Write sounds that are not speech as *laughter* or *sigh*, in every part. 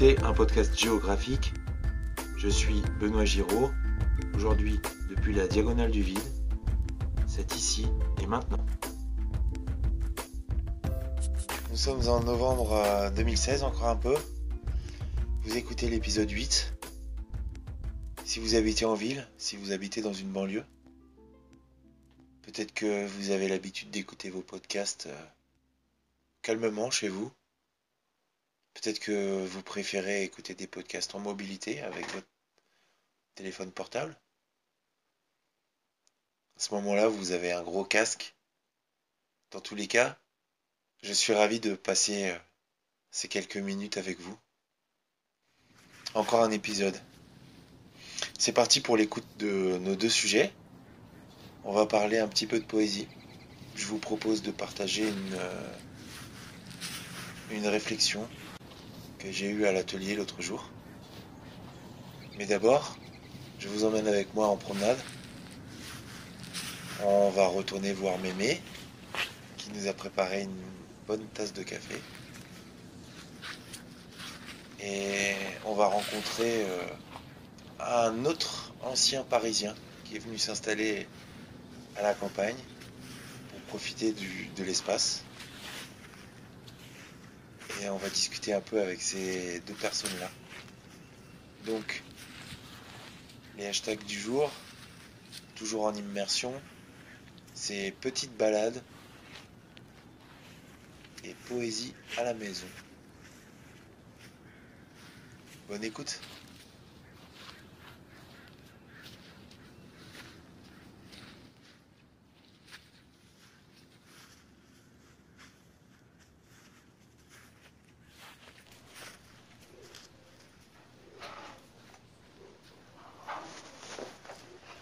un podcast géographique. Je suis Benoît Giraud. Aujourd'hui, depuis la diagonale du vide, c'est ici et maintenant. Nous sommes en novembre 2016, encore un peu. Vous écoutez l'épisode 8. Si vous habitez en ville, si vous habitez dans une banlieue, peut-être que vous avez l'habitude d'écouter vos podcasts euh, calmement chez vous. Peut-être que vous préférez écouter des podcasts en mobilité avec votre téléphone portable. À ce moment-là, vous avez un gros casque. Dans tous les cas, je suis ravi de passer euh, ces quelques minutes avec vous. Encore un épisode. C'est parti pour l'écoute de nos deux sujets. On va parler un petit peu de poésie. Je vous propose de partager une, euh, une réflexion que j'ai eue à l'atelier l'autre jour. Mais d'abord, je vous emmène avec moi en promenade. On va retourner voir Mémé, qui nous a préparé une bonne tasse de café. Et on va rencontrer euh, un autre ancien parisien qui est venu s'installer à la campagne pour profiter de l'espace. On va discuter un peu avec ces deux personnes-là. Donc, les hashtags du jour, toujours en immersion, c'est petite balade et poésie à la maison. Bonne écoute.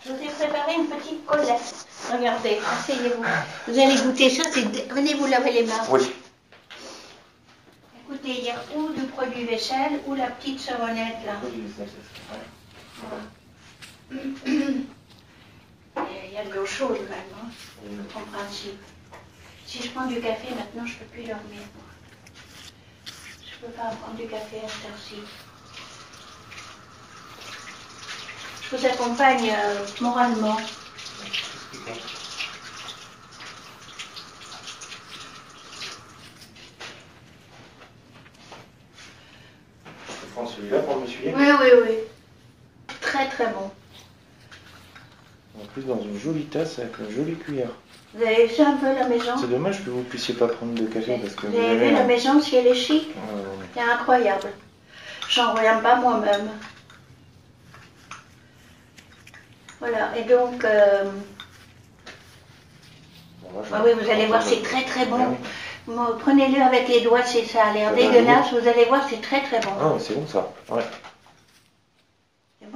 Je vous ai préparé une petite collette. Regardez, asseyez-vous. Vous allez goûter ça, c'est... Venez vous laver les mains. Oui. Écoutez, il y a ou du produit vaisselle ou la petite savonnette là. Il y a de l'eau chaude même, hein, en principe. Si je prends du café maintenant, je ne peux plus dormir. Je ne peux pas prendre du café à cette heure-ci. Je vous accompagne euh, moralement. Je prends celui-là pour me suivre. Oui, oui, oui. Très très bon. En plus, dans une jolie tasse avec une jolie cuillère. Vous avez vu un peu la maison? C'est dommage que vous puissiez pas prendre de café parce que Vous avez vu la maison, si elle est chic? Ouais, ouais, ouais. C'est incroyable. J'en reviens pas moi-même. Voilà, et donc, euh, Bon, ah oui, vous allez voir, c'est très très Ah bon. Bon, Prenez-le avec les doigts, c'est ça a l'air dégueulasse. Vous allez voir, c'est très très bon. Ah, c'est bon ça. Ouais.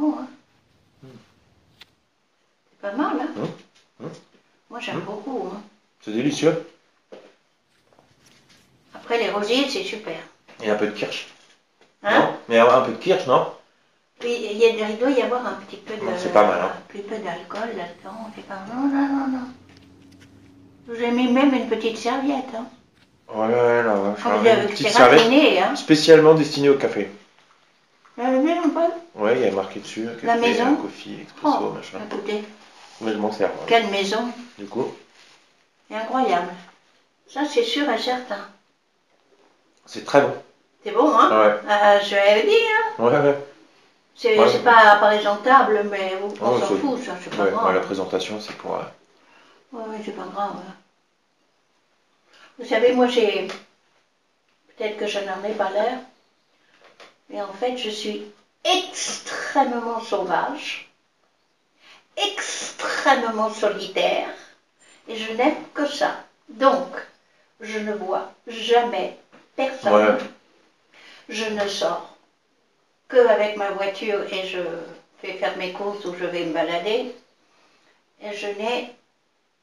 Bon, hein. C'est pas mal, hein Mm. Mm. Moi, j'aime beaucoup. hein. C'est délicieux. Après, les rosiers, c'est super. Et un peu de kirsch. Hein? Non? Mais un peu de kirsch, non? Oui, il, y a- il doit y avoir un petit peu de... C'est pas mal, hein. Un petit peu d'alcool là-dedans. C'est pas... Non, non, non, non. J'ai mis même une petite serviette. Hein. Ouais, ouais, là, vais vous une petite c'est serviette raffiné, hein. spécialement destinée au café. Vous avez vu un peu Ouais, il y a marqué dessus. Café, La maison coffee, expresso, Oh, machin. écoutez, Mais je m'en sers. ouais. quelle maison Du coup, incroyable. Ça, c'est sûr et certain. c'est très bon. C'est bon, hein Ouais, Ah, Je vais le dire. hein. ouais, ouais. C'est Ouais. pas présentable, mais on Oh, s'en fout, ça, c'est pas Ouais, grave. ouais, la présentation, c'est pour. euh, Oui, oui, c'est pas grave. hein. Vous savez, moi, j'ai. Peut-être que je n'en ai pas l'air, mais en fait, je suis extrêmement sauvage, extrêmement solitaire, et je n'aime que ça. Donc, je ne vois jamais personne. Ouais. Je ne sors que avec ma voiture et je fais faire mes courses ou je vais me balader. Et je n'ai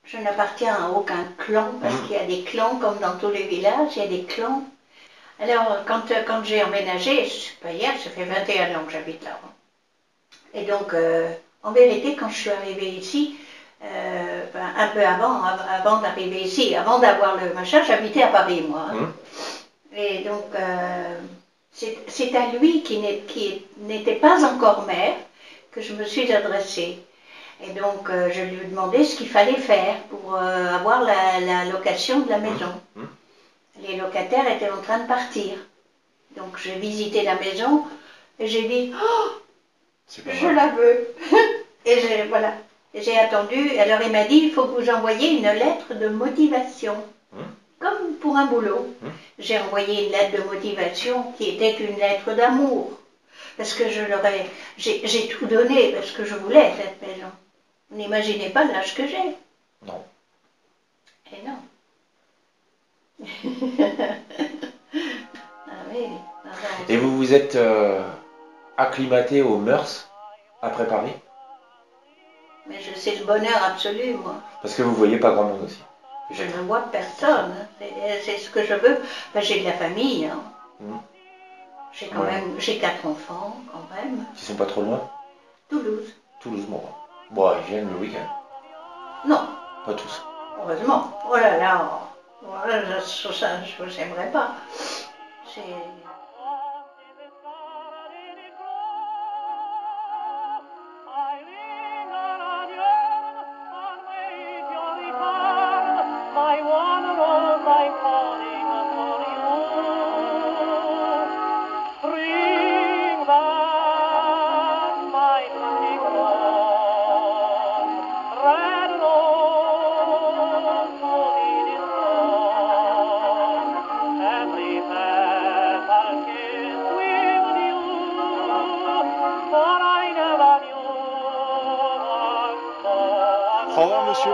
je n'appartiens à aucun clan, parce Mhm. qu'il y a des clans comme dans tous les villages, il y a des clans. Alors, quand, euh, quand j'ai emménagé, pas hier, ça fait 21 ans que j'habite là. Et donc, euh, en vérité, quand je suis arrivée ici, euh, ben, un, peu avant, av- avant d'arriver ici, avant d'avoir le machin, j'habitais à Paris, moi. hein. Mhm. Et donc, euh, c'est à lui qui n'était pas encore maire que je me suis adressée. Et donc, euh, je lui ai demandé ce qu'il fallait faire pour euh, avoir la, la location de la maison. Mhm. Les locataires étaient en train de partir. Donc, j'ai visité la maison et j'ai dit Oh, je la veux. *laughs* et j'ai, voilà. J'ai attendu. Alors, il m'a dit Il faut que vous envoyiez une lettre de motivation. Mhm. Comme pour un boulot. Mhm. J'ai envoyé une lettre de motivation qui était une lettre d'amour. Parce que je leur ai, j'ai, j'ai tout donné parce que je voulais cette maison. Vous n'imaginez pas l'âge que j'ai. Non. Et non. Ah oui. Non. Et vous vous êtes euh, acclimaté aux mœurs après Paris? Mais je sais le bonheur absolu, moi. Parce que vous voyez pas grand monde aussi. Je ne vois personne. C'est, c'est ce que je veux. Ben, j'ai de la famille. hein. Mhm. J'ai quand Ouais. même, j'ai quatre enfants quand même. Qui sont pas trop loin? Toulouse. Toulouse, bon. Bon, ils viennent le week-end. Non, Pas tous. heureusement. Oh là là. Voilà, ça, je j'aimerais pas. C'est... Au revoir, monsieur.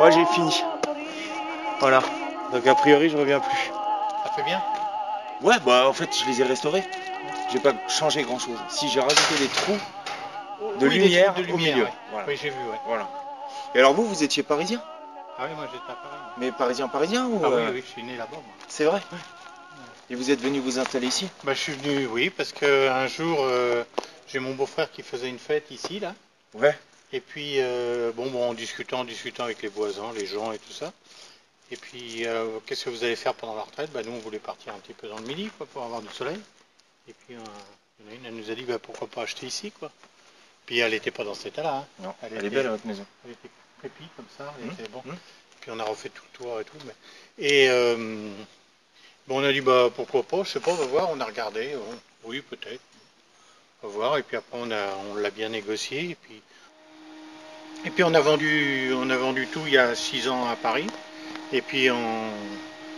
Ouais, j'ai fini. Voilà. Donc a priori, je reviens plus. Ça fait bien Ouais, bah en fait, je les ai restaurés. J'ai pas changé grand chose. Si j'ai rajouté des trous de Oui, lumière, de au lumière, milieu. ouais. Voilà. Oui, j'ai vu, ouais. voilà. Et alors vous, vous étiez parisien? Ah oui, moi j'étais à Paris. Mais parisien parisien ou Ah oui, euh, oui, je suis né là-bas, moi. C'est vrai? Et vous êtes venu vous installer ici? Bah, je suis venu, oui, parce que un jour, euh, j'ai mon beau-frère qui faisait une fête ici, là. Ouais. Et puis, euh, bon, bon, en discutant, en discutant avec les voisins, les gens et tout ça. Et puis, euh, qu'est-ce que vous allez faire pendant la retraite? Bah, Nous, on voulait partir un petit peu dans le midi, quoi, pour avoir du soleil. Et puis, euh, il y en a une, elle nous a dit, bah, pourquoi pas acheter ici, quoi. Puis, elle n'était pas dans cet état-là. hein. Non, Elle elle, est était- belle votre maison. Elle était crépie comme ça, elle Mmh, était bon. mmh. Puis on a refait tout le toit et tout. Mais... Et euh, bon, on a dit bah pourquoi pas, je sais pas, on va voir. On a regardé, oui peut-être, on va voir. Et puis après on a, on l'a bien négocié. Et puis et puis on a vendu, on a vendu tout il y a six ans à Paris. Et puis on,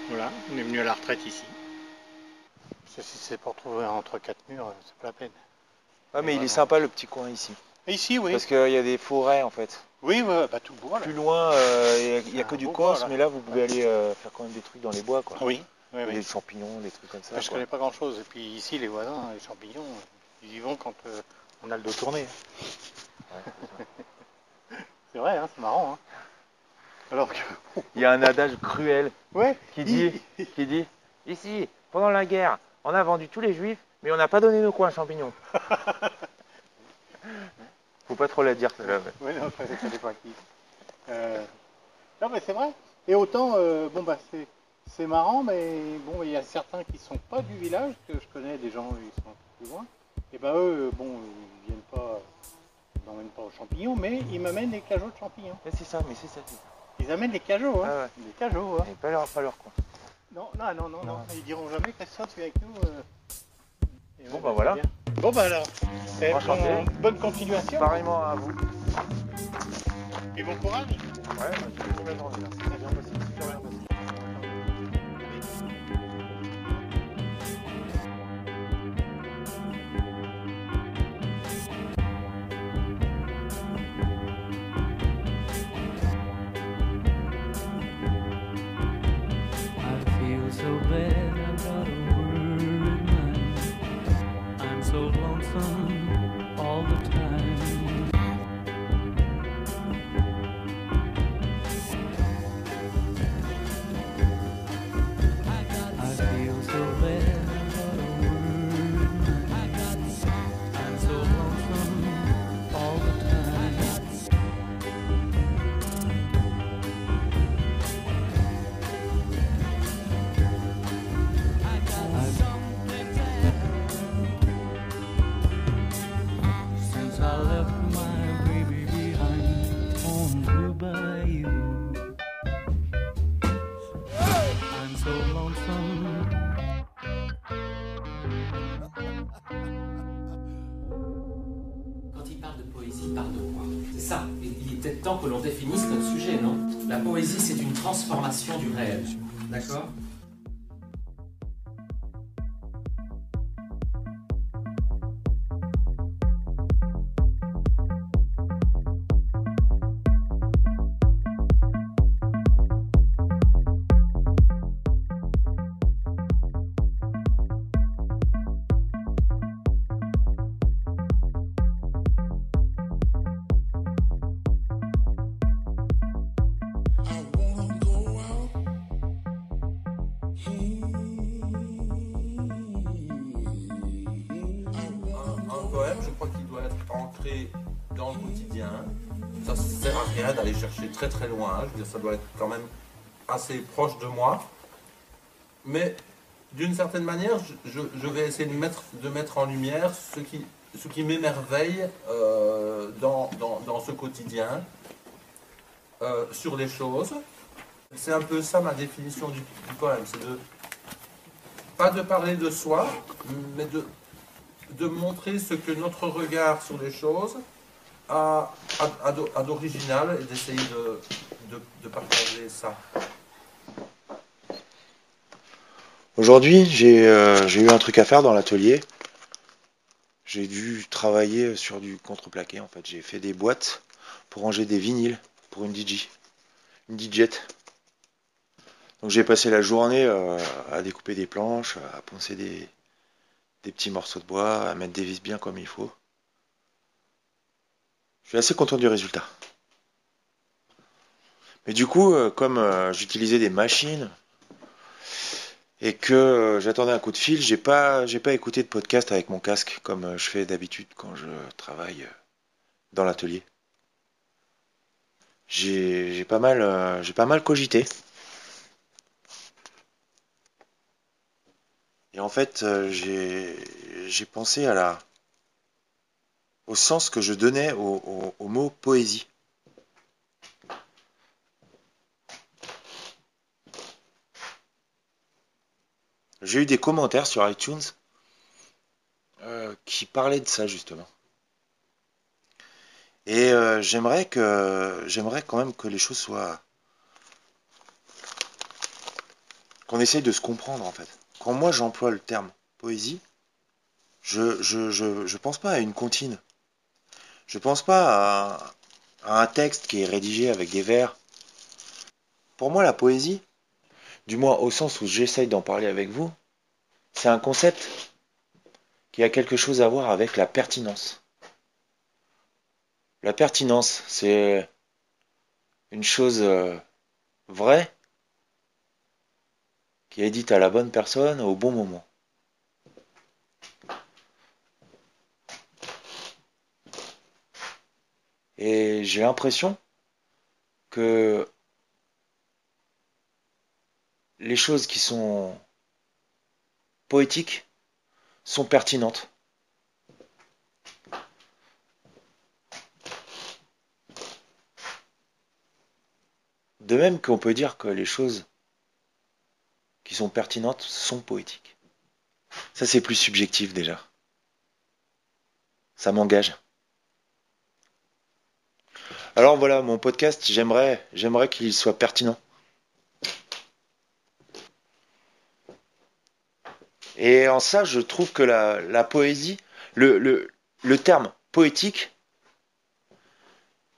voilà, on est venu à la retraite ici. Si c'est pour trouver entre quatre murs, c'est pas la peine. Ah, mais il est sympa le petit coin ici. Et ici, oui. Parce qu'il y a des forêts en fait. Oui, ouais, bah tout bois là. Plus loin, euh, il n'y a, que Un du corse, mais là vous pouvez aller euh, faire quand même des trucs dans les bois quoi. Oui, oui, oui. Des champignons, des trucs comme ça. Enfin, je quoi. connais pas grand chose. Et puis ici, les voisins, les champignons, ils y vont quand euh, on a le dos tourné. *laughs* c'est vrai, hein, c'est marrant. Hein. Alors que. Il y a un adage cruel Ouais, qui dit, qui dit Ici, pendant la guerre, on a vendu tous les juifs, mais on n'a pas donné nos coins champignons. *laughs* Faut pas trop la dire, celle-là. ouais. Non, ça, ça dépend à qui. Euh, Non, mais c'est vrai. Et autant, euh, bon, bah, c'est. C'est marrant, mais bon, il y a certains qui sont pas du village, que je connais des gens, ils sont un peu plus loin. Et ben eux, bon, ils ils m'emmènent pas aux champignons, mais ils m'amènent des cajots de champignons. Mais c'est ça, mais c'est ça. Ils amènent des cajots, hein. Ah ouais. Des cajots, hein. Et pas leur, pas leur coin. Non, non, non, non, non. Non. Ils diront jamais, Christophe, tu es avec nous. euh. Et Bon, ouais, bah, voilà. bien. Bon, bah alors. Eh, bon- bonne continuation. Pareillement à vous. Et bon courage. Ouais, j'ai là. Transformation du réel. D'accord? Très très loin. Je veux dire, ça doit être quand même assez proche de moi. Mais d'une certaine manière, je, vais essayer de mettre, de mettre en lumière ce qui, ce qui m'émerveille euh, dans, dans- dans ce quotidien, euh, sur les choses. C'est un peu ça ma définition du, du poème. C'est de pas de parler de soi, mais de, de montrer ce que notre regard sur les choses a d'original et d'essayer de, partager ça. Aujourd'hui, j'ai euh, j'ai eu un truc à faire dans l'atelier. J'ai dû travailler sur du contreplaqué en fait. J'ai fait des boîtes pour ranger des vinyles pour une DJ, une DJ. Donc j'ai passé la journée euh, à découper des planches, à poncer des petits morceaux de bois, à mettre des vis bien comme il faut. Je suis assez content du résultat. Mais du coup, euh, comme euh, j'utilisais des machines et que euh, j'attendais un coup de fil, j'ai pas j'ai pas écouté de podcast avec mon casque comme je fais d'habitude quand je travaille dans l'atelier. J'ai pas mal j'ai pas mal cogité. Et en fait, j'ai pensé à la au sens que je donnais au, mot poésie. J'ai eu des commentaires sur iTunes euh, qui parlaient de ça justement. Et euh, j'aimerais que j'aimerais quand même que les choses soient qu'on essaye de se comprendre en fait. Quand moi j'emploie le terme poésie, je je, je, je pense pas à une comptine. Je pense pas à, à un texte qui est rédigé avec des vers. Pour moi la poésie, du moins au sens où j'essaye d'en parler avec vous, c'est un concept qui a quelque chose à voir avec la pertinence. La pertinence, c'est une chose euh, vraie qui est dite à la bonne personne au bon moment. Et j'ai l'impression que les choses qui sont poétiques sont pertinentes. De même qu'on peut dire que les choses qui sont pertinentes sont poétiques. Ça, c'est plus subjectif déjà. Ça m'engage. Alors voilà, mon podcast, j'aimerais, j'aimerais qu'il soit pertinent. Et en ça, je trouve que la, poésie, le, le, le terme poétique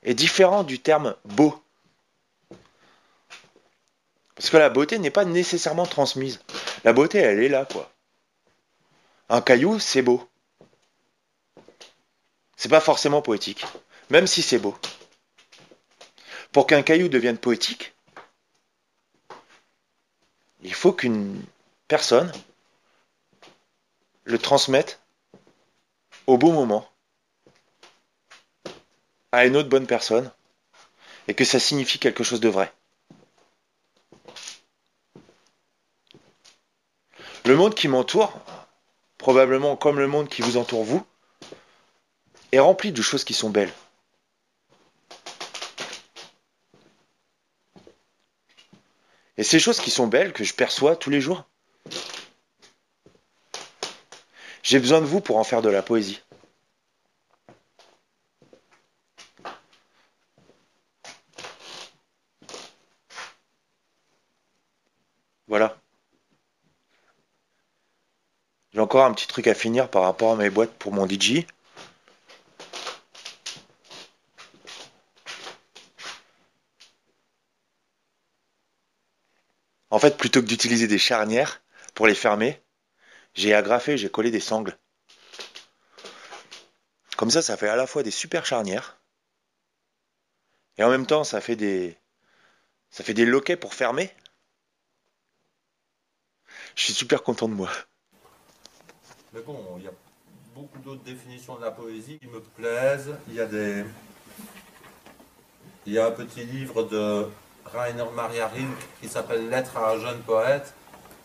est différent du terme beau. Parce que la beauté n'est pas nécessairement transmise. La beauté, elle est là, quoi. Un caillou, c'est beau. C'est pas forcément poétique, même si c'est beau. Pour qu'un caillou devienne poétique, il faut qu'une personne le transmette au bon moment à une autre bonne personne et que ça signifie quelque chose de vrai. Le monde qui m'entoure, probablement comme le monde qui vous entoure vous, est rempli de choses qui sont belles. Et ces choses qui sont belles, que je perçois tous les jours. J'ai besoin de vous pour en faire de la poésie. Voilà. J'ai encore un petit truc à finir par rapport à mes boîtes pour mon DJ. En fait, plutôt que d'utiliser des charnières pour les fermer, j'ai agrafé, j'ai collé des sangles. Comme ça, ça fait à la fois des super charnières et en même temps, ça fait des ça fait des loquets pour fermer. Je suis super content de moi. Mais bon, il y a beaucoup d'autres définitions de la poésie qui me plaisent. Il y a des. Il y a un petit livre de Rainer Maria Rilke qui s'appelle Lettre à un jeune poète,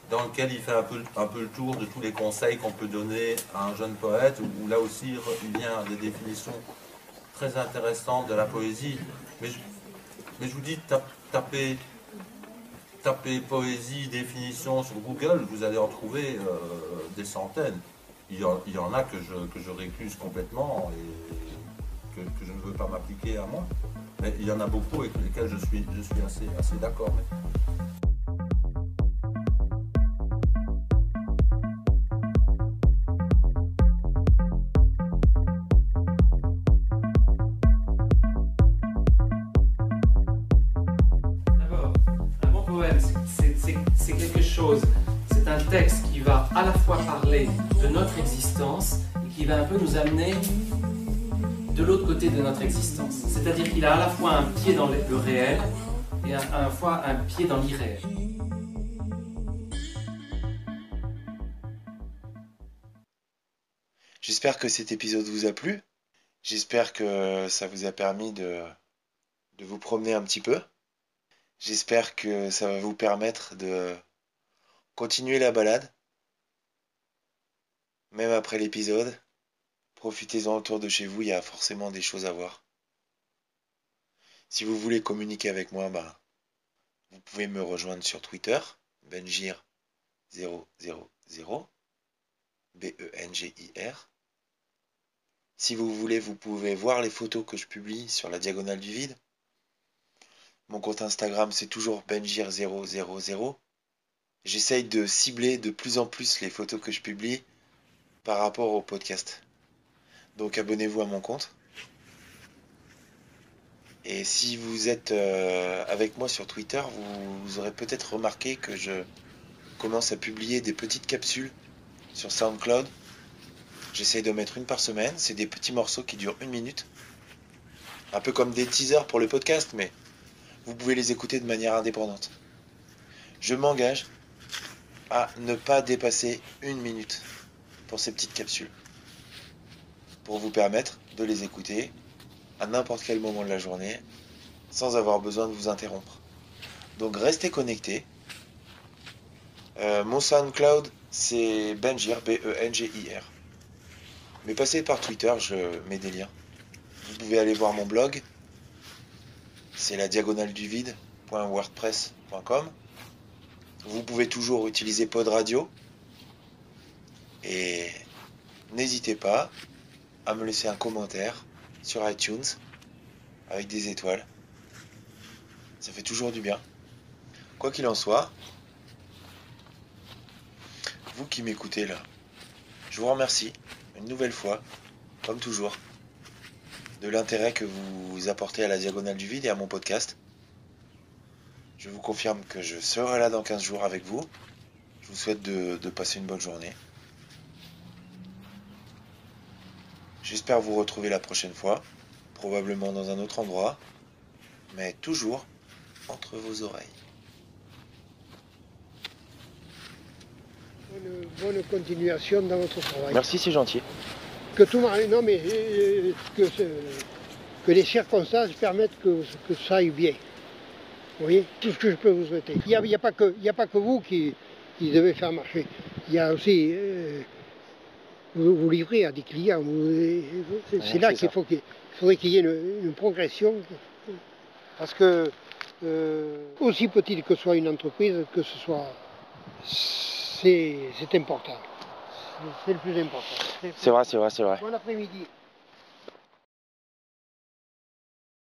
dans lequel il fait un peu, le tour de tous les conseils qu'on peut donner à un jeune poète, où là aussi il vient des définitions très intéressantes de la poésie. Mais je, mais je vous dis, tap- tapez, poésie, définition sur Google, vous allez en trouver euh, des centaines. Il y, en, a que je, que récuse complètement et que je ne veux pas m'appliquer à moi. Mais il y en a beaucoup avec lesquels je suis, je suis assez, assez d'accord. mais- D'abord, un bon poème, c'est- c'est c'est quelque chose, c'est un texte qui va à la fois parler de notre existence et qui va un peu nous amener de l'autre côté de notre existence. C'est-à-dire qu'il a à la fois un pied dans le réel et à la fois un pied dans l'irréel. J'espère que cet épisode vous a plu. J'espère que ça vous a permis de, de vous promener un petit peu. J'espère que ça va vous permettre de continuer la balade. Même après l'épisode, profitez-en autour de chez vous, il y a forcément des choses à voir. Si vous voulez communiquer avec moi, bah, vous pouvez me rejoindre sur Twitter, Benjir000, B-E-N-G-I-R. Si vous voulez, vous pouvez voir les photos que je publie sur la diagonale du vide. Mon compte Instagram, c'est toujours Benjir000. J'essaye de cibler de plus en plus les photos que je publie par rapport au podcast. Donc abonnez-vous à mon compte. Et si vous êtes euh, avec moi sur Twitter, vous, vous aurez peut-être remarqué que je commence à publier des petites capsules sur SoundCloud. J'essaye de mettre une par semaine. C'est des petits morceaux qui durent une minute. Un peu comme des teasers pour le podcast, mais vous pouvez les écouter de manière indépendante. Je m'engage à ne pas dépasser une minute pour ces petites capsules. Pour vous permettre de les écouter à n'importe quel moment de la journée sans avoir besoin de vous interrompre. Donc restez connectés. Euh, mon SoundCloud, c'est Benjir, B-E-N-G-I-R. Mais passez par Twitter, je mets des liens. Vous pouvez aller voir mon blog. C'est la diagonale du vide.wordpress.com. Vous pouvez toujours utiliser Pod Radio. Et n'hésitez pas à me laisser un commentaire sur iTunes avec des étoiles. Ça fait toujours du bien. Quoi qu'il en soit, vous qui m'écoutez là, je vous remercie une nouvelle fois, comme toujours, de l'intérêt que vous apportez à la diagonale du vide et à mon podcast. Je vous confirme que je serai là dans 15 jours avec vous. Je vous souhaite de, de passer une bonne journée. J'espère vous retrouver la prochaine fois, probablement dans un autre endroit, mais toujours entre vos oreilles. Bonne, bonne continuation dans votre travail. Merci, c'est gentil. Que tout non mais euh, que, que les circonstances permettent que, que ça aille bien. Vous voyez, tout ce que je peux vous souhaiter. Il n'y a, a pas que- il y a pas que vous qui, qui devez faire marcher. Il y a aussi euh, vous, vous livrez à des clients. vous- c'est là qu'il faut qu'il il faudrait qu'il y ait une, une progression. Parce que euh, aussi petite que soit une entreprise, que ce soit, c'est c'est important. C'est- C'est le plus important. C'est vrai, c'est vrai, c'est vrai. Bon après-midi.